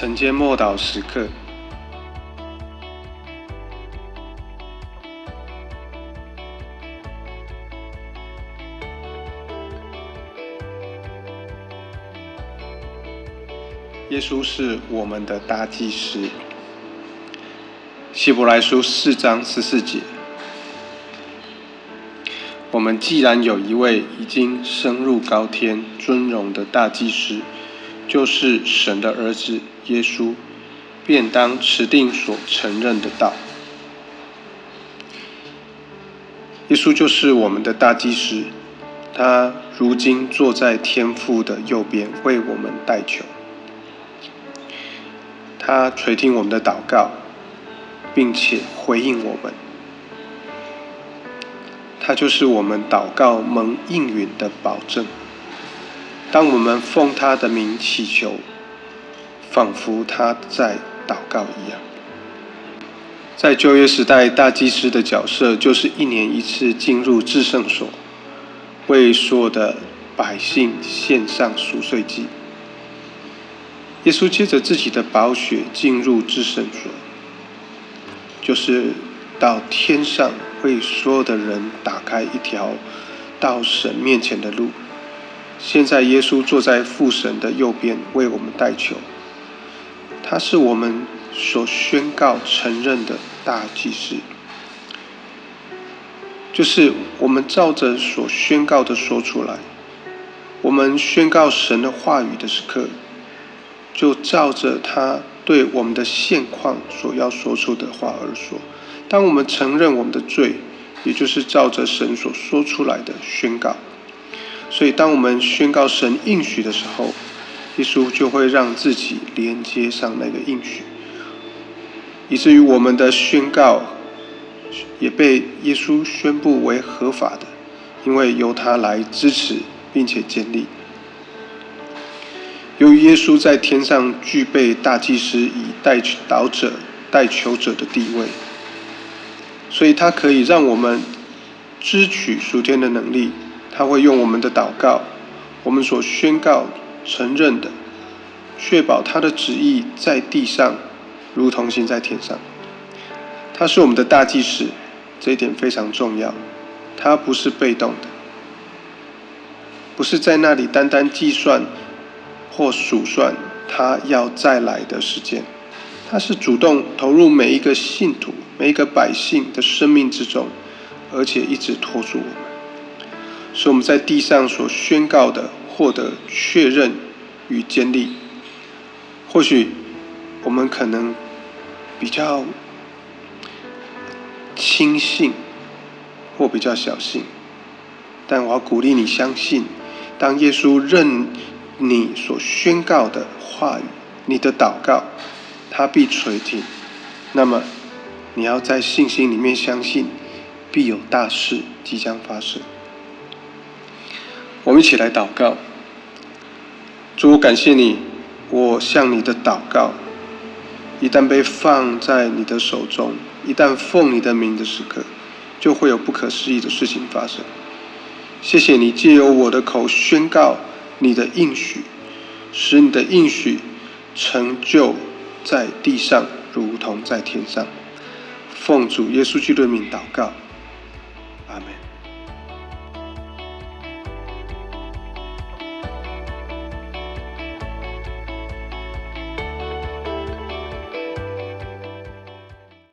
晨间默祷时刻，耶稣是我们的大祭司。希伯来书四章十四节，我们既然有一位已经升入高天尊荣的大祭司，就是神的儿子耶稣，便当持定所承认的道。耶稣就是我们的大祭司，他如今坐在天父的右边，为我们代求。他垂听我们的祷告，并且回应我们。他就是我们祷告蒙应允的保证。当我们奉他的名祈求，仿佛他在祷告一样。在旧约时代，大祭司的角色就是一年一次进入至圣所，为所有的百姓献上赎罪祭。耶稣借着自己的宝血进入至圣所，就是到天上为所有的人打开一条到神面前的路。现在，耶稣坐在父神的右边，为我们代求。他是我们所宣告承认的大祭司，就是我们照着所宣告的说出来。我们宣告神的话语的时刻，就照着他对我们的现况所要说出的话而说。当我们承认我们的罪，也就是照着神所说出来的宣告。所以，当我们宣告神应许的时候，耶稣就会让自己连接上那个应许，以至于我们的宣告也被耶稣宣布为合法的，因为由他来支持并且建立。由于耶稣在天上具备大祭司以代祷者、代求者的地位，所以他可以让我们支取属天的能力。他会用我们的祷告，我们所宣告、承认的，确保他的旨意在地上，如同行在天上。他是我们的大祭司，这一点非常重要。他不是被动的，不是在那里单单计算或数算他要再来的时间。他是主动投入每一个信徒、每一个百姓的生命之中，而且一直托住我们。是我们在地上所宣告的，获得确认与坚立。或许我们可能比较轻信，或比较小信，但我要鼓励你相信，当耶稣认你所宣告的话语，你的祷告，他必垂听。那么你要在信心里面相信，必有大事即将发生。我们一起来祷告，主，感谢你，我向你的祷告，一旦被放在你的手中，一旦奉你的名的时刻，就会有不可思议的事情发生。谢谢你借由我的口宣告你的应许，使你的应许成就在地上，如同在天上。奉主耶稣基督的名祷告，阿门。